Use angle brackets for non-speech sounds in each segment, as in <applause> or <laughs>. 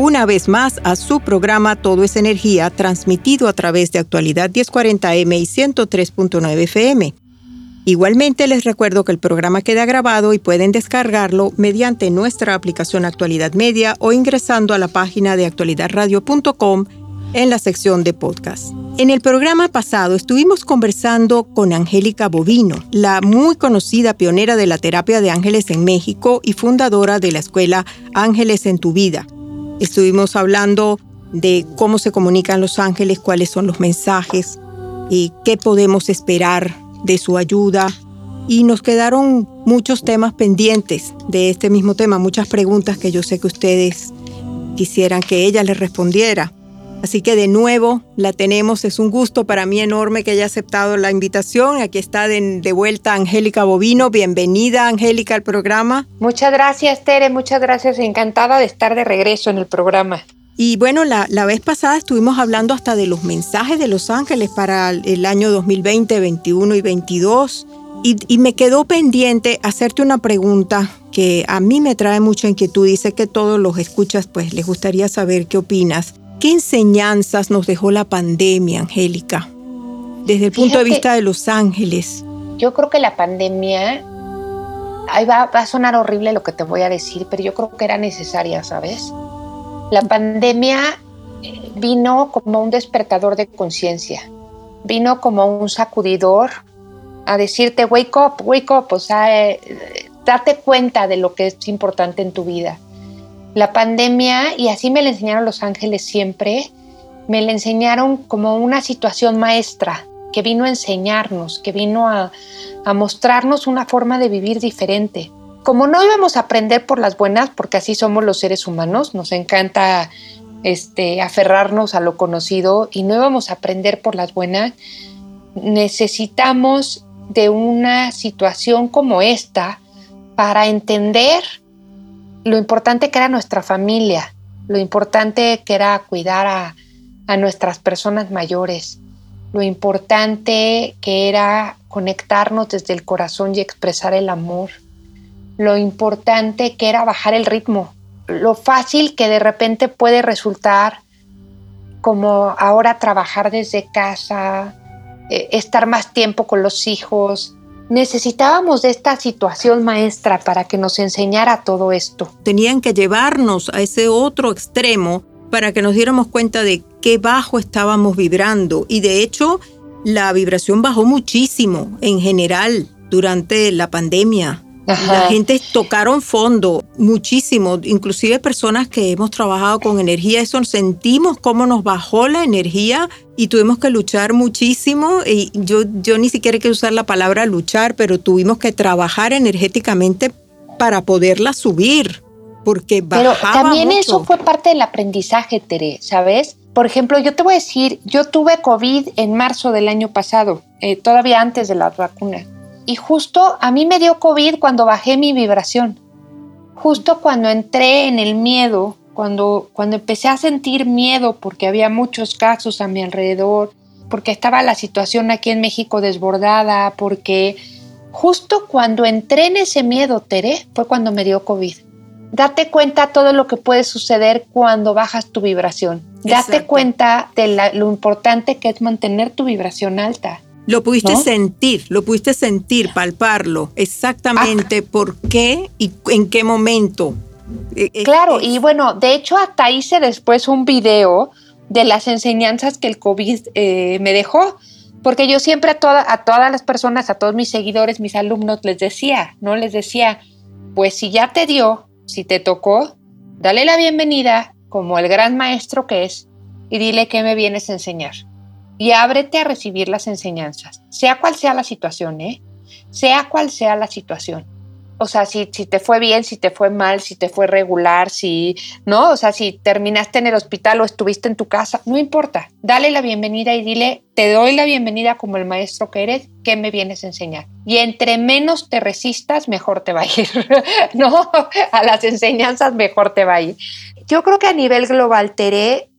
una vez más a su programa Todo es Energía, transmitido a través de Actualidad 1040M y 103.9 FM. Igualmente les recuerdo que el programa queda grabado y pueden descargarlo mediante nuestra aplicación Actualidad Media o ingresando a la página de actualidadradio.com en la sección de podcast. En el programa pasado estuvimos conversando con Angélica Bovino, la muy conocida pionera de la terapia de ángeles en México y fundadora de la escuela Ángeles en tu vida Estuvimos hablando de cómo se comunican los ángeles, cuáles son los mensajes y qué podemos esperar de su ayuda. Y nos quedaron muchos temas pendientes de este mismo tema, muchas preguntas que yo sé que ustedes quisieran que ella les respondiera. Así que de nuevo la tenemos, es un gusto para mí enorme que haya aceptado la invitación. Aquí está de, vuelta Angélica Bovino. Bienvenida Angélica al programa. Muchas gracias Tere, muchas gracias. Encantada de estar de regreso en el programa. Y bueno, la, la vez pasada estuvimos hablando hasta de los mensajes de los ángeles para el año 2020, 21 y 22. Y, y, me quedó pendiente hacerte una pregunta que a mí me trae mucha inquietud. Dice que todos los escuchas, pues les gustaría saber qué opinas. ¿Qué enseñanzas nos dejó la pandemia, Angélica? Desde el punto de vista de los ángeles. Yo creo que la pandemia, ahí va, va a sonar horrible lo que te voy a decir, pero yo creo que era necesaria, ¿sabes? La pandemia eh, vino como un despertador de conciencia, vino como un sacudidor a decirte, wake up, wake up, o sea, eh, date cuenta de lo que es importante en tu vida la pandemia, y así me la enseñaron los ángeles siempre, me la enseñaron como una situación maestra que vino a enseñarnos, que vino a, mostrarnos una forma de vivir diferente. Como no íbamos a aprender por las buenas, porque así somos los seres humanos, nos encanta este, aferrarnos a lo conocido y no íbamos a aprender por las buenas, necesitamos de una situación como esta para entender lo importante que era nuestra familia, lo importante que era cuidar a, nuestras personas mayores, lo importante que era conectarnos desde el corazón y expresar el amor, lo importante que era bajar el ritmo, lo fácil que de repente puede resultar como ahora trabajar desde casa, eh, estar más tiempo con los hijos, necesitábamos de esta situación maestra para que nos enseñara todo esto. Tenían que llevarnos a ese otro extremo para que nos diéramos cuenta de qué bajo estábamos vibrando. Y de hecho, la vibración bajó muchísimo en general durante la pandemia. La gente tocaron fondo muchísimo, inclusive personas que hemos trabajado con energía, eso sentimos cómo nos bajó la energía y tuvimos que luchar muchísimo. Y yo, yo ni siquiera quiero usar la palabra luchar, pero tuvimos que trabajar energéticamente para poderla subir, porque bajaba Pero también eso fue parte del aprendizaje, Tere, ¿sabes? Por ejemplo, yo te voy a decir, yo tuve COVID en marzo del año pasado, eh, todavía antes de la vacuna. Y justo a mí me dio COVID cuando bajé mi vibración. Justo cuando entré en el miedo, cuando, cuando empecé a sentir miedo porque había muchos casos a mi alrededor, porque estaba la situación aquí en México desbordada, porque justo cuando entré en ese miedo, Tere, fue cuando me dio COVID. Date cuenta todo lo que puede suceder cuando bajas tu vibración. Date cuenta de lo importante que es mantener tu vibración alta. Lo pudiste sentir, lo pudiste sentir, palparlo, exactamente por qué y en qué momento E, e, claro, y bueno, de hecho hasta hice después un video de las enseñanzas que el COVID eh, me dejó, porque yo siempre a, a todas las personas, a todos mis seguidores, mis alumnos, les decía, ¿no? Les decía, pues si ya te dio, si te tocó, dale la bienvenida como el gran maestro que es y dile qué me vienes a enseñar. Y ábrete a recibir las enseñanzas, sea cual sea la situación, ¿eh? Sea cual sea la situación o sea, si, si te fue bien, si te fue mal, si te fue regular, si, ¿no? O sea, si terminaste en el hospital o estuviste en tu casa, no importa. Dale la bienvenida y dile, te doy la bienvenida como el maestro que eres, ¿qué me vienes a enseñar? Y entre menos te resistas, mejor te va a ir, <laughs> ¿no? A las enseñanzas mejor te va a ir. Yo creo que a nivel global, Tere,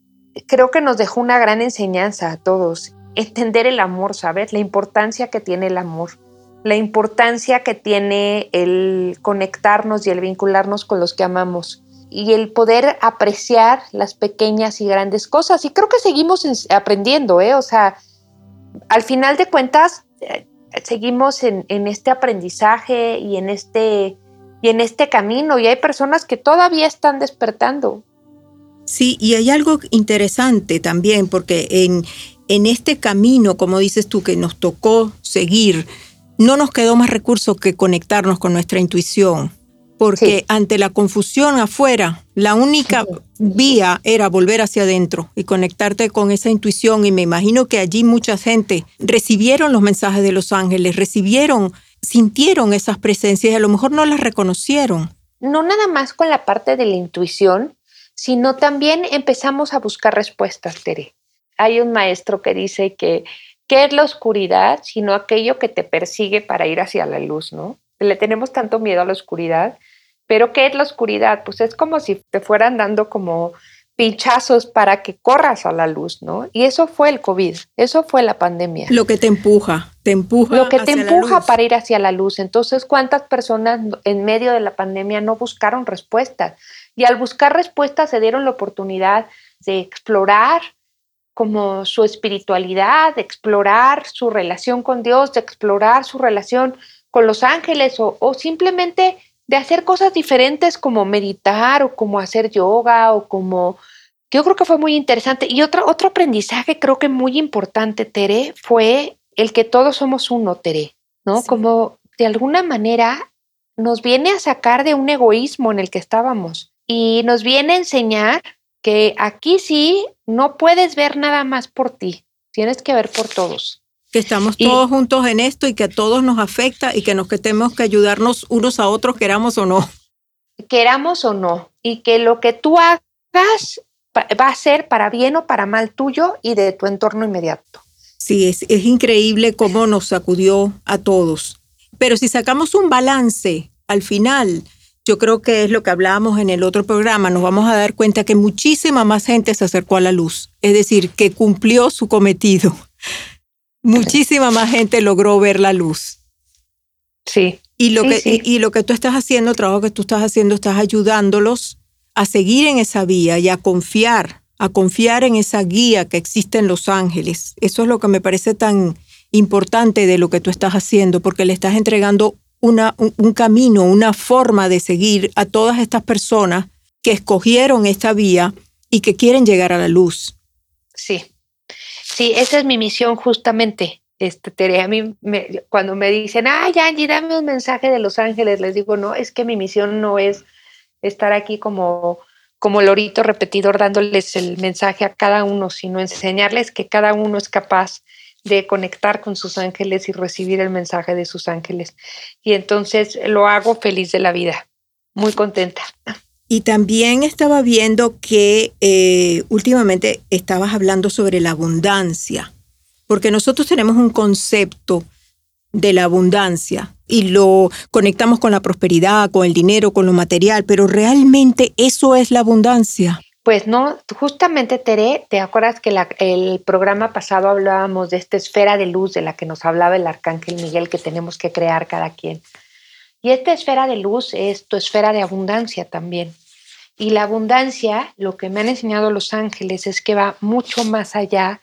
creo que nos dejó una gran enseñanza a todos. Entender el amor, ¿sabes? La importancia que tiene el amor la importancia que tiene el conectarnos y el vincularnos con los que amamos y el poder apreciar las pequeñas y grandes cosas. Y creo que seguimos aprendiendo, ¿eh? O sea, al final de cuentas, eh, seguimos en, en, este aprendizaje y en este, y en este camino y hay personas que todavía están despertando. Sí, y hay algo interesante también, porque en, en este camino, como dices tú, que nos tocó seguir, no nos quedó más recurso que conectarnos con nuestra intuición, porque ante la confusión afuera, la única vía era volver hacia adentro y conectarte con esa intuición. Y me imagino que allí mucha gente recibieron los mensajes de los ángeles, recibieron, sintieron esas presencias y a lo mejor no las reconocieron. No nada más con la parte de la intuición, sino también empezamos a buscar respuestas, Tere. Hay un maestro que dice que ¿Qué es la oscuridad sino aquello que te persigue para ir hacia la luz, no? Le tenemos tanto miedo a la oscuridad, pero ¿qué es la oscuridad? Pues es como si te fueran dando como pinchazos para que corras a la luz, ¿no? Y eso fue el COVID, eso fue la pandemia. Lo que te empuja, te empuja. Lo que te empuja para ir hacia la luz. Entonces, ¿cuántas personas en medio de la pandemia no buscaron respuestas? Y al buscar respuestas se dieron la oportunidad de explorar, como su espiritualidad, de explorar su relación con Dios, de explorar su relación con los ángeles o, simplemente de hacer cosas diferentes como meditar o como hacer yoga o como... Yo creo que fue muy interesante. Y otro, otro aprendizaje creo que muy importante, Tere, fue el que todos somos uno, Tere, ¿no? Como de alguna manera nos viene a sacar de un egoísmo en el que estábamos y nos viene a enseñar que aquí sí no puedes ver nada más por ti, tienes que ver por todos. Que estamos todos juntos en esto y que a todos nos afecta y que nos que tenemos que ayudarnos unos a otros, queramos o no. Queramos o no. Y que lo que tú hagas va a ser para bien o para mal tuyo y de tu entorno inmediato. Sí, es, es increíble cómo nos sacudió a todos. Pero si sacamos un balance al final, yo creo que es lo que hablábamos en el otro programa, nos vamos a dar cuenta que muchísima más gente se acercó a la luz, es decir, que cumplió su cometido. <laughs> Muchísima más gente logró ver la luz. Sí. Y lo, que, Y, lo que tú estás haciendo, el trabajo que tú estás haciendo, estás ayudándolos a seguir en esa vía y a confiar, a confiar en esa guía que existe en Los Ángeles. Eso es lo que me parece tan importante de lo que tú estás haciendo, porque le estás entregando una, un, camino, una forma de seguir a todas estas personas que escogieron esta vía y que quieren llegar a la luz. Sí, sí, esa es mi misión justamente. Este, Tere, a mí cuando me dicen, ay, Angie, dame un mensaje de Los Ángeles, les digo, no, es que mi misión no es estar aquí como, como lorito repetidor dándoles el mensaje a cada uno, sino enseñarles que cada uno es capaz de conectar con sus ángeles y recibir el mensaje de sus ángeles. Y entonces lo hago feliz de la vida, muy contenta. Y también estaba viendo que eh, últimamente estabas hablando sobre la abundancia, porque nosotros tenemos un concepto de la abundancia y lo conectamos con la prosperidad, con el dinero, con lo material, pero realmente eso es la abundancia. Pues no, justamente Tere, ¿te acuerdas que el programa pasado hablábamos de esta esfera de luz de la que nos hablaba el arcángel Miguel que tenemos que crear cada quien? Y esta esfera de luz es tu esfera de abundancia también. Y la abundancia, lo que me han enseñado los ángeles es que va mucho más allá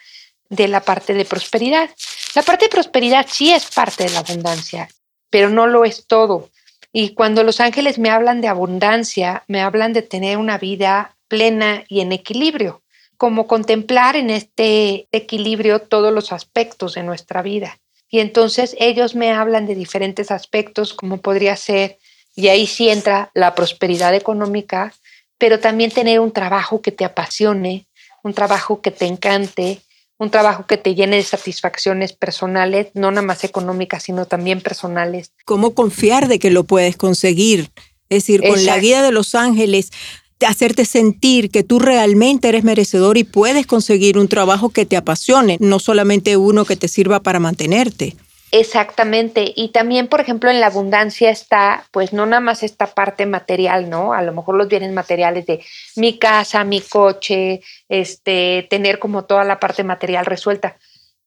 de la parte de prosperidad. La parte de prosperidad sí es parte de la abundancia, pero no lo es todo. Y cuando los ángeles me hablan de abundancia, me hablan de tener una vida plena y en equilibrio, como contemplar en este equilibrio todos los aspectos de nuestra vida. Y entonces ellos me hablan de diferentes aspectos, como podría ser, y ahí sí entra la prosperidad económica, pero también tener un trabajo que te apasione, un trabajo que te encante, un trabajo que te llene de satisfacciones personales, no nada más económicas, sino también personales. ¿Cómo confiar de que lo puedes conseguir? Es decir, con la guía de los ángeles, hacerte sentir que tú realmente eres merecedor y puedes conseguir un trabajo que te apasione, no solamente uno que te sirva para mantenerte. Exactamente. Y también, por ejemplo, en la abundancia está, pues no nada más esta parte material, ¿no? A lo mejor los bienes materiales de mi casa, mi coche, este, tener como toda la parte material resuelta.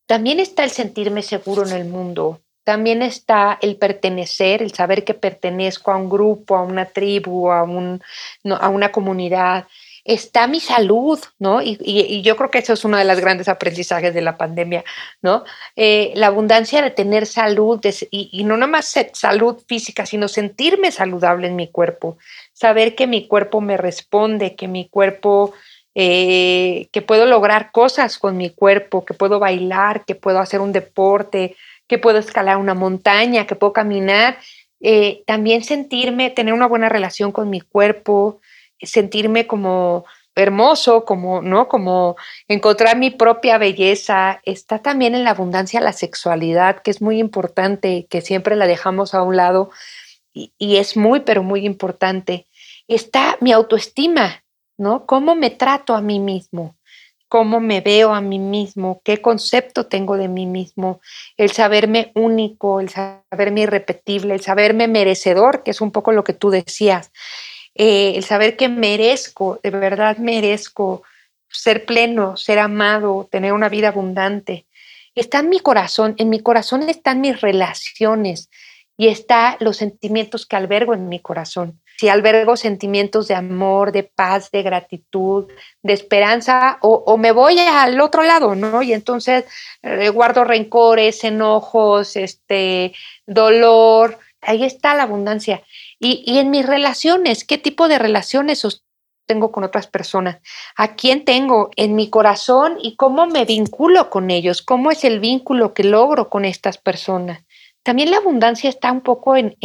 También está el sentirme seguro en el mundo. También está el pertenecer, el saber que pertenezco a un grupo, a una tribu, a, un, a una comunidad está mi salud, ¿no? Y, yo creo que eso es uno de los grandes aprendizajes de la pandemia, ¿no? Eh, la abundancia de tener salud y, no nada más salud física, sino sentirme saludable en mi cuerpo, saber que mi cuerpo me responde, que mi cuerpo, eh, que puedo lograr cosas con mi cuerpo, que puedo bailar, que puedo hacer un deporte, que puedo escalar una montaña, que puedo caminar. Eh, también sentirme, tener una buena relación con mi cuerpo, sentirme como hermoso, como, ¿no? Como encontrar mi propia belleza. Está también en la abundancia la sexualidad, que es muy importante, que siempre la dejamos a un lado y, y es muy, pero muy importante. Está mi autoestima, ¿no? ¿Cómo me trato a mí mismo? Cómo me veo a mí mismo, qué concepto tengo de mí mismo, el saberme único, el saberme irrepetible, el saberme merecedor, que es un poco lo que tú decías, eh, el saber que merezco, de verdad merezco ser pleno, ser amado, tener una vida abundante. Está en mi corazón, en mi corazón están mis relaciones y está los sentimientos que albergo en mi corazón. Si albergo sentimientos de amor, de paz, de gratitud, de esperanza, o, me voy al otro lado, ¿no? Y entonces eh, guardo rencores, enojos, este, dolor. Ahí está la abundancia. Y, en mis relaciones, ¿qué tipo de relaciones tengo con otras personas? ¿A quién tengo en mi corazón y cómo me vinculo con ellos? ¿Cómo es el vínculo que logro con estas personas? También la abundancia está un poco en,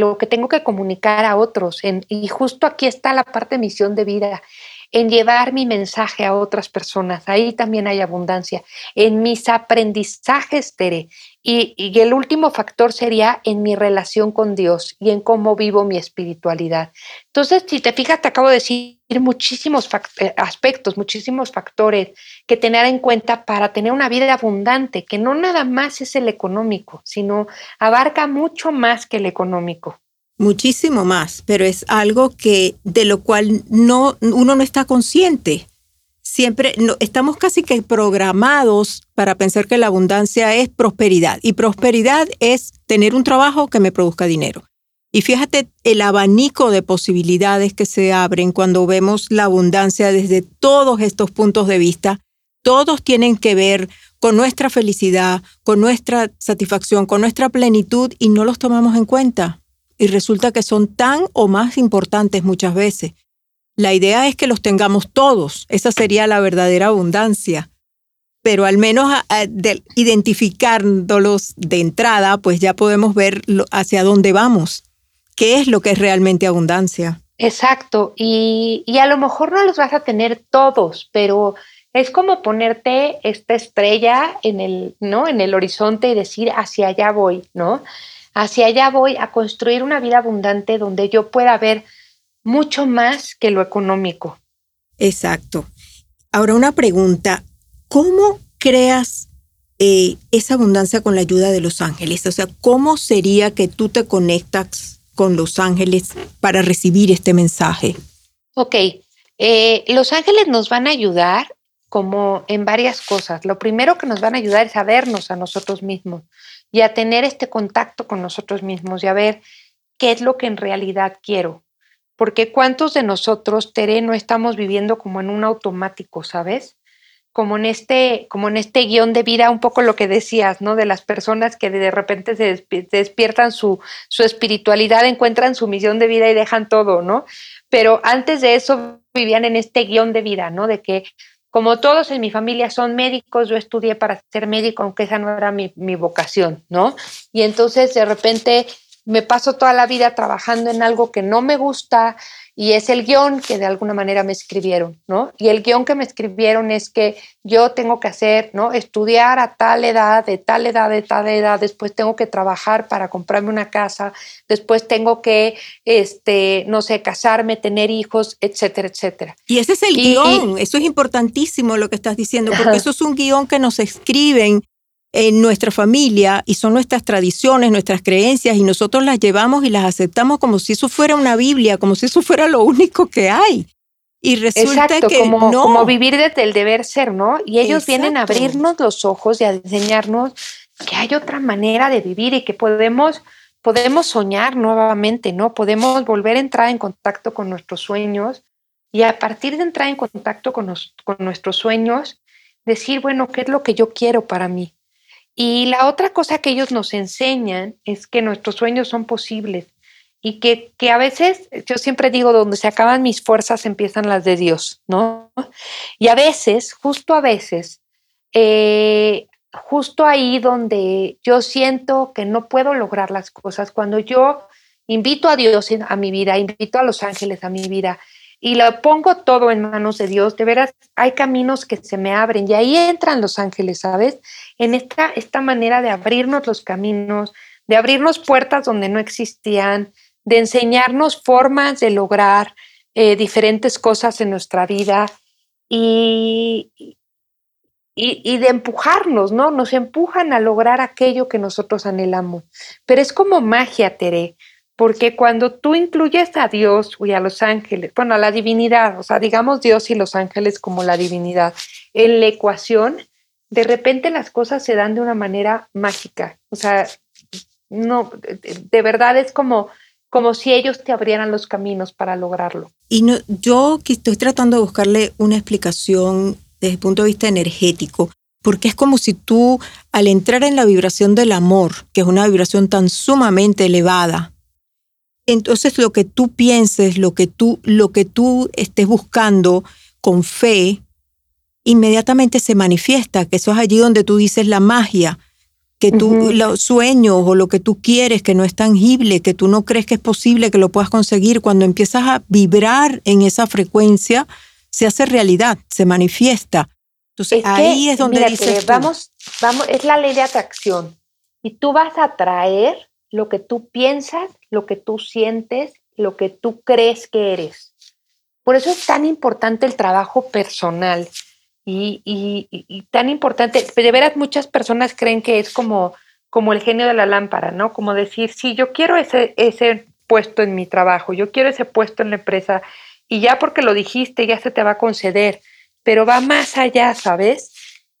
lo que tengo que comunicar a otros. y justo aquí está la parte de misión de vida, en llevar mi mensaje a otras personas. Ahí también hay abundancia. En mis aprendizajes, Tere, y, el último factor sería en mi relación con Dios y en cómo vivo mi espiritualidad. Entonces, si te fijas, te acabo de decir muchísimos eh, aspectos, muchísimos factores que tener en cuenta para tener una vida abundante, que no nada más es el económico, sino abarca mucho más que el económico. Muchísimo más, pero es algo que de lo cual no uno no está consciente siempre no, estamos casi que programados para pensar que la abundancia es prosperidad y prosperidad es tener un trabajo que me produzca dinero. Y fíjate el abanico de posibilidades que se abren cuando vemos la abundancia desde todos estos puntos de vista. Todos tienen que ver con nuestra felicidad, con nuestra satisfacción, con nuestra plenitud y no los tomamos en cuenta. Y resulta que son tan o más importantes muchas veces. La idea es que los tengamos todos, esa sería la verdadera abundancia. Pero al menos identificándolos de entrada, pues ya podemos ver hacia dónde vamos, qué es lo que es realmente abundancia. Exacto, y, y a lo mejor no los vas a tener todos, pero es como ponerte esta estrella en el, ¿no? en el horizonte y decir hacia allá voy, ¿no? Hacia allá voy a construir una vida abundante donde yo pueda ver mucho más que lo económico. Exacto. Ahora una pregunta, ¿cómo creas eh, esa abundancia con la ayuda de los ángeles? O sea, ¿cómo sería que tú te conectas con los ángeles para recibir este mensaje? Ok, eh, los ángeles nos van a ayudar como en varias cosas. Lo primero que nos van a ayudar es a vernos a nosotros mismos y a tener este contacto con nosotros mismos y a ver qué es lo que en realidad quiero porque cuántos de nosotros, Tere, no estamos viviendo como en un automático, ¿sabes? como en este, como en este guion de vida, un poco lo que decías, ¿no? De las personas que de repente se, despiertan su, su espiritualidad, encuentran su misión de vida y dejan todo, ¿no? Pero antes de eso vivían en este guion de vida, ¿no? De que como todos en mi familia son médicos, yo estudié para ser médico, aunque esa no era mi, mi vocación, ¿no? Y entonces de repente me paso toda la vida trabajando en algo que no me gusta y es el guion que de alguna manera me escribieron, ¿no? Y el guion que me escribieron es que yo tengo que hacer, ¿no? Estudiar a tal edad, de tal edad, de tal edad, después tengo que trabajar para comprarme una casa, después tengo que, este, no sé, casarme, tener hijos, etcétera, etcétera. Y ese es el guion, eso es importantísimo lo que estás diciendo, porque eso es un guion que nos escriben en nuestra familia y son nuestras tradiciones, nuestras creencias y nosotros las llevamos y las aceptamos como si eso fuera una Biblia, como si eso fuera lo único que hay. Y resulta que como, no. como vivir desde el deber ser, ¿no? Y ellos vienen a abrirnos los ojos y a enseñarnos que hay otra manera de vivir y que podemos podemos soñar nuevamente, ¿no? Podemos volver a entrar en contacto con nuestros sueños y a partir de entrar en contacto con, con nuestros sueños, decir, bueno, ¿qué es lo que yo quiero para mí? Y la otra cosa que ellos nos enseñan es que nuestros sueños son posibles y que, que, a veces, yo siempre digo, donde se acaban mis fuerzas empiezan las de Dios, ¿no? Y a veces, justo a veces, eh, justo ahí donde yo siento que no puedo lograr las cosas, cuando yo invito a Dios a mi vida, invito a los ángeles a mi vida y lo pongo todo en manos de Dios, de veras hay caminos que se me abren y ahí entran los ángeles, ¿sabes? En esta, esta manera de abrirnos los caminos, de abrirnos puertas donde no existían, de enseñarnos formas de lograr eh, diferentes cosas en nuestra vida y, y, y, de empujarnos, ¿no? Nos empujan a lograr aquello que nosotros anhelamos. Pero es como magia, Tere porque cuando tú incluyes a Dios y a los ángeles, bueno, a la divinidad, o sea, digamos Dios y los ángeles como la divinidad, en la ecuación, de repente las cosas se dan de una manera mágica. O sea, no, de verdad es como, como si ellos te abrieran los caminos para lograrlo. Y no, yo estoy tratando de buscarle una explicación desde el punto de vista energético, porque es como si tú, al entrar en la vibración del amor, que es una vibración tan sumamente elevada, entonces lo que tú pienses, lo que tú, lo que tú estés buscando con fe, inmediatamente se manifiesta, que eso es allí donde tú dices la magia, que tú, los sueños o lo que tú quieres, que no es tangible, que tú no crees que es posible que lo puedas conseguir, cuando empiezas a vibrar en esa frecuencia, se hace realidad, se manifiesta. Entonces ahí es donde dices vamos, vamos, es la ley de atracción. Y tú vas a atraer lo que tú piensas, lo que tú sientes, lo que tú crees que eres. Por eso es tan importante el trabajo personal y, tan importante, de veras muchas personas creen que es como, como el genio de la lámpara, ¿no? Como decir, sí, yo quiero ese, ese puesto en mi trabajo, yo quiero ese puesto en la empresa y ya porque lo dijiste ya se te va a conceder, pero va más allá, ¿sabes?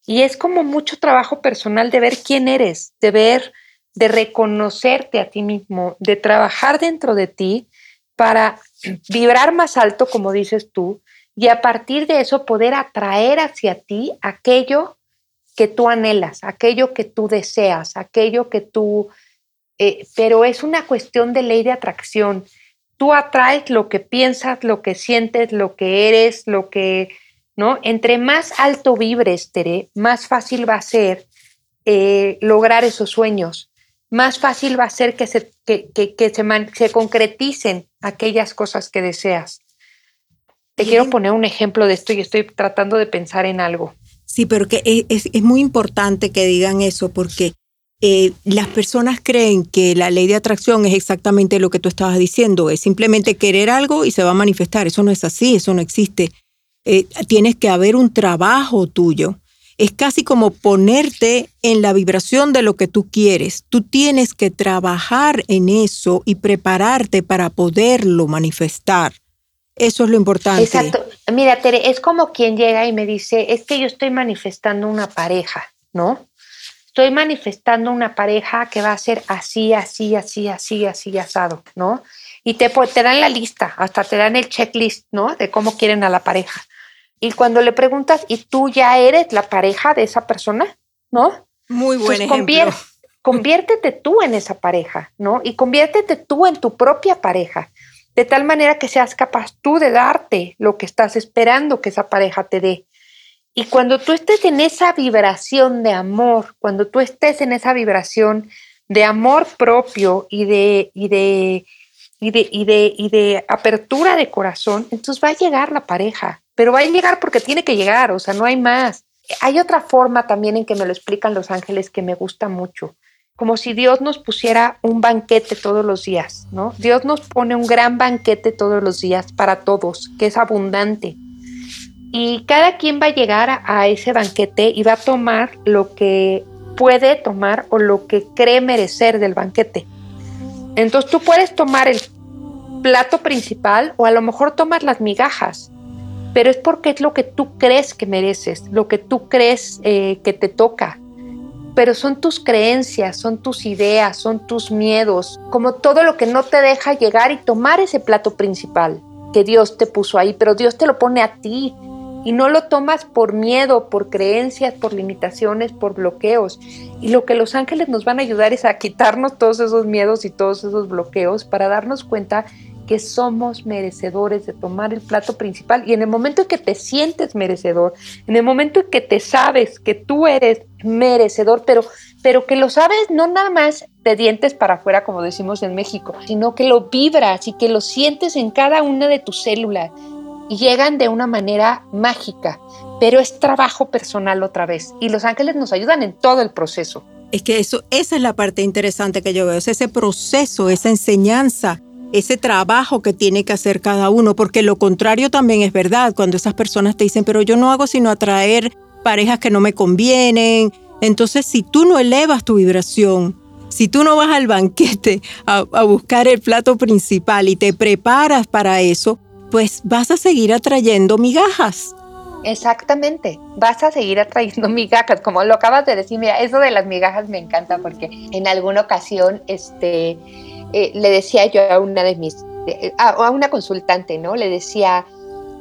Y es como mucho trabajo personal de ver quién eres, de ver de reconocerte a ti mismo, de trabajar dentro de ti para <clears throat> vibrar más alto, como dices tú, y a partir de eso poder atraer hacia ti aquello que tú anhelas, aquello que tú deseas, aquello que tú... Eh, pero es una cuestión de ley de atracción. Tú atraes lo que piensas, lo que sientes, lo que eres, lo que... ¿no? Entre más alto vibres, Tere, más fácil va a ser eh, lograr esos sueños más fácil va a ser que se, que, se, se, concreticen aquellas cosas que deseas. Te quiero poner un ejemplo de esto y estoy tratando de pensar en algo. Sí, pero que es, es muy importante que digan eso porque eh, las personas creen que la ley de atracción es exactamente lo que tú estabas diciendo, es simplemente querer algo y se va a manifestar. Eso no es así, eso no existe. Eh, tienes que haber un trabajo tuyo es casi como ponerte en la vibración de lo que tú quieres. Tú tienes que trabajar en eso y prepararte para poderlo manifestar. Eso es lo importante. Exacto. Mira, Tere, es como quien llega y me dice, es que yo estoy manifestando una pareja, ¿no? Estoy manifestando una pareja que va a ser así, así, así, así, así, asado, ¿no? Y te, te dan la lista, hasta te dan el checklist, ¿no? De cómo quieren a la pareja. Y cuando le preguntas, ¿y tú ya eres la pareja de esa persona? ¿No? Muy buen ejemplo. <laughs> conviértete tú en esa pareja, ¿no? Y conviértete tú en tu propia pareja, de tal manera que seas capaz tú de darte lo que estás esperando que esa pareja te dé. Y cuando tú estés en esa vibración de amor, cuando tú estés en esa vibración de amor propio y de, y de, y de, y de, y de apertura de corazón, entonces va a llegar la pareja, pero va a llegar porque tiene que llegar, o sea, no hay más. Hay otra forma también en que me lo explican los ángeles que me gusta mucho, como si Dios nos pusiera un banquete todos los días, ¿no? Dios nos pone un gran banquete todos los días para todos, que es abundante. Y cada quien va a llegar a, ese banquete y va a tomar lo que puede tomar o lo que cree merecer del banquete. Entonces tú puedes tomar el plato principal o a lo mejor tomar las migajas, pero es porque es lo que tú crees que mereces, lo que tú crees eh, que te toca. Pero son tus creencias, son tus ideas, son tus miedos, como todo lo que no te deja llegar y tomar ese plato principal que Dios te puso ahí, pero Dios te lo pone a ti y no lo tomas por miedo, por creencias, por limitaciones, por bloqueos. Y lo que los ángeles nos van a ayudar es a quitarnos todos esos miedos y todos esos bloqueos para darnos cuenta que somos merecedores de tomar el plato principal. Y en el momento en que te sientes merecedor, en el momento en que te sabes que tú eres merecedor, pero, pero que lo sabes no nada más de dientes para afuera, como decimos en México, sino que lo vibras y que lo sientes en cada una de tus células y llegan de una manera mágica, pero es trabajo personal otra vez. Y los ángeles nos ayudan en todo el proceso. Es que eso, esa es la parte interesante que yo veo, es ese proceso, esa enseñanza ese trabajo que tiene que hacer cada uno, porque lo contrario también es verdad, cuando esas personas te dicen, pero yo no hago sino atraer parejas que no me convienen. Entonces, si tú no elevas tu vibración, si tú no vas al banquete a, buscar el plato principal y te preparas para eso, pues vas a seguir atrayendo migajas. Exactamente, vas a seguir atrayendo <laughs> migajas, como lo acabas de decir, mira, eso de las migajas me encanta porque en alguna ocasión, este, eh, le decía yo a una de mis, a, una consultante, ¿no? Le decía,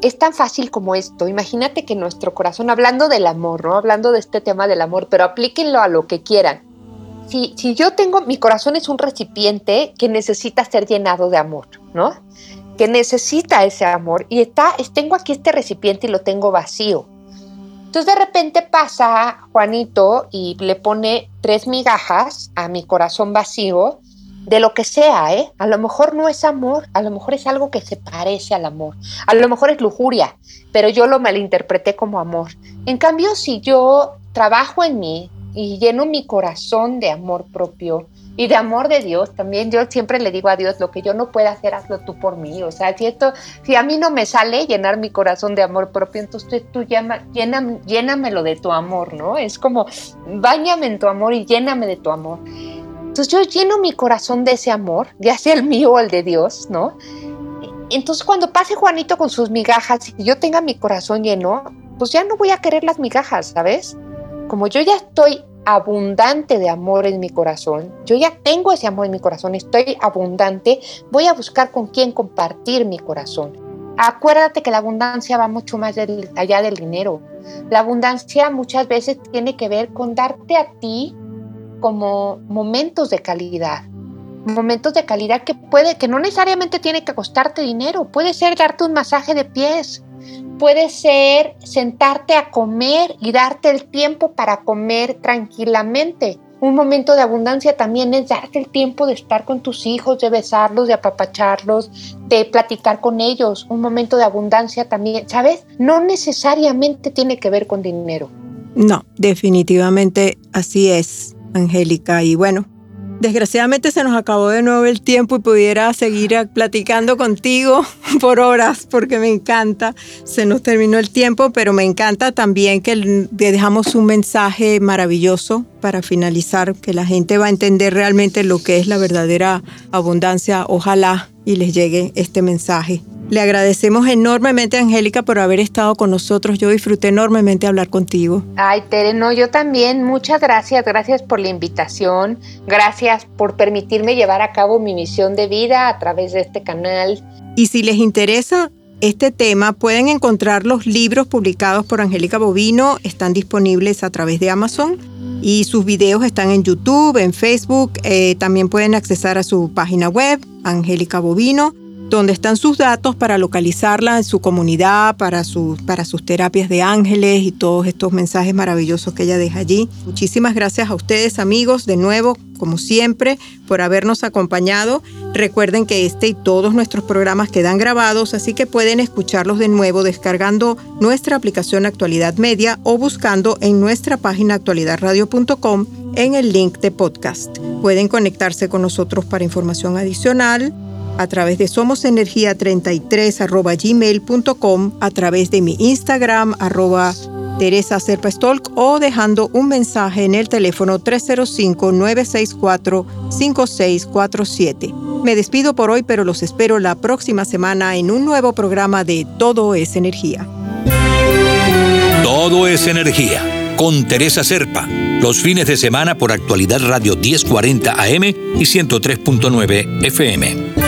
es tan fácil como esto. Imagínate que nuestro corazón, hablando del amor, ¿no? Hablando de este tema del amor, pero aplíquenlo a lo que quieran. Si, si yo tengo, mi corazón es un recipiente que necesita ser llenado de amor, ¿no? Que necesita ese amor y está, tengo aquí este recipiente y lo tengo vacío. Entonces de repente pasa Juanito y le pone tres migajas a mi corazón vacío de lo que sea, ¿eh? A lo mejor no es amor, a lo mejor es algo que se parece al amor, a lo mejor es lujuria, pero yo lo malinterpreté como amor. En cambio, si yo trabajo en mí y lleno mi corazón de amor propio y de amor de Dios, también yo siempre le digo a Dios, lo que yo no pueda hacer, hazlo tú por mí. O sea, si, esto, si a mí no me sale llenar mi corazón de amor propio, entonces tú llama, llena, llénamelo de tu amor, ¿no? Es como, báñame en tu amor y lléname de tu amor. Entonces yo lleno mi corazón de ese amor, ya sea el mío o el de Dios, ¿no? Entonces cuando pase Juanito con sus migajas y yo tenga mi corazón lleno, pues ya no voy a querer las migajas, ¿sabes? Como yo ya estoy abundante de amor en mi corazón, yo ya tengo ese amor en mi corazón, estoy abundante, voy a buscar con quién compartir mi corazón. Acuérdate que la abundancia va mucho más allá del dinero. La abundancia muchas veces tiene que ver con darte a ti como momentos de calidad. Momentos de calidad que puede, que no necesariamente tiene que costarte dinero. Puede ser darte un masaje de pies. Puede ser sentarte a comer y darte el tiempo para comer tranquilamente. Un momento de abundancia también es darte el tiempo de estar con tus hijos, de besarlos, de apapacharlos, de platicar con ellos. Un momento de abundancia también, ¿sabes? No necesariamente tiene que ver con dinero. No, definitivamente así es. Angélica. Y bueno, desgraciadamente se nos acabó de nuevo el tiempo y pudiera seguir platicando contigo <laughs> por horas porque me encanta. Se nos terminó el tiempo, pero me encanta también que dejamos un mensaje maravilloso para finalizar, que la gente va a entender realmente lo que es la verdadera abundancia. Ojalá y les llegue este mensaje. Le agradecemos enormemente Angélica por haber estado con nosotros. Yo disfruté enormemente hablar contigo. Ay, Tere, no, yo también. Muchas gracias. Gracias por la invitación. Gracias por permitirme llevar a cabo mi misión de vida a través de este canal. Y si les interesa este tema, pueden encontrar los libros publicados por Angélica Bovino, están disponibles a través de Amazon y sus videos están en YouTube, en Facebook, eh, también pueden accesar a su página web, Angélica Bovino donde están sus datos para localizarla en su comunidad, para, para sus terapias de ángeles y todos estos mensajes maravillosos que ella deja allí. Muchísimas gracias a ustedes amigos, de nuevo, como siempre, por habernos acompañado. Recuerden que este y todos nuestros programas quedan grabados, así que pueden escucharlos de nuevo descargando nuestra aplicación Actualidad Media o buscando en nuestra página actualidadradio.com en el link de podcast. Pueden conectarse con nosotros para información adicional a través de somosenergia33 gmail.com, a través de mi Instagram arroba Teresa Serpestolk o dejando un mensaje en el teléfono 305-964-5647. Me despido por hoy, pero los espero la próxima semana en un nuevo programa de Todo es Energía. Todo es Energía con Teresa Serpa, los fines de semana por actualidad Radio 1040 AM y 103.9 FM.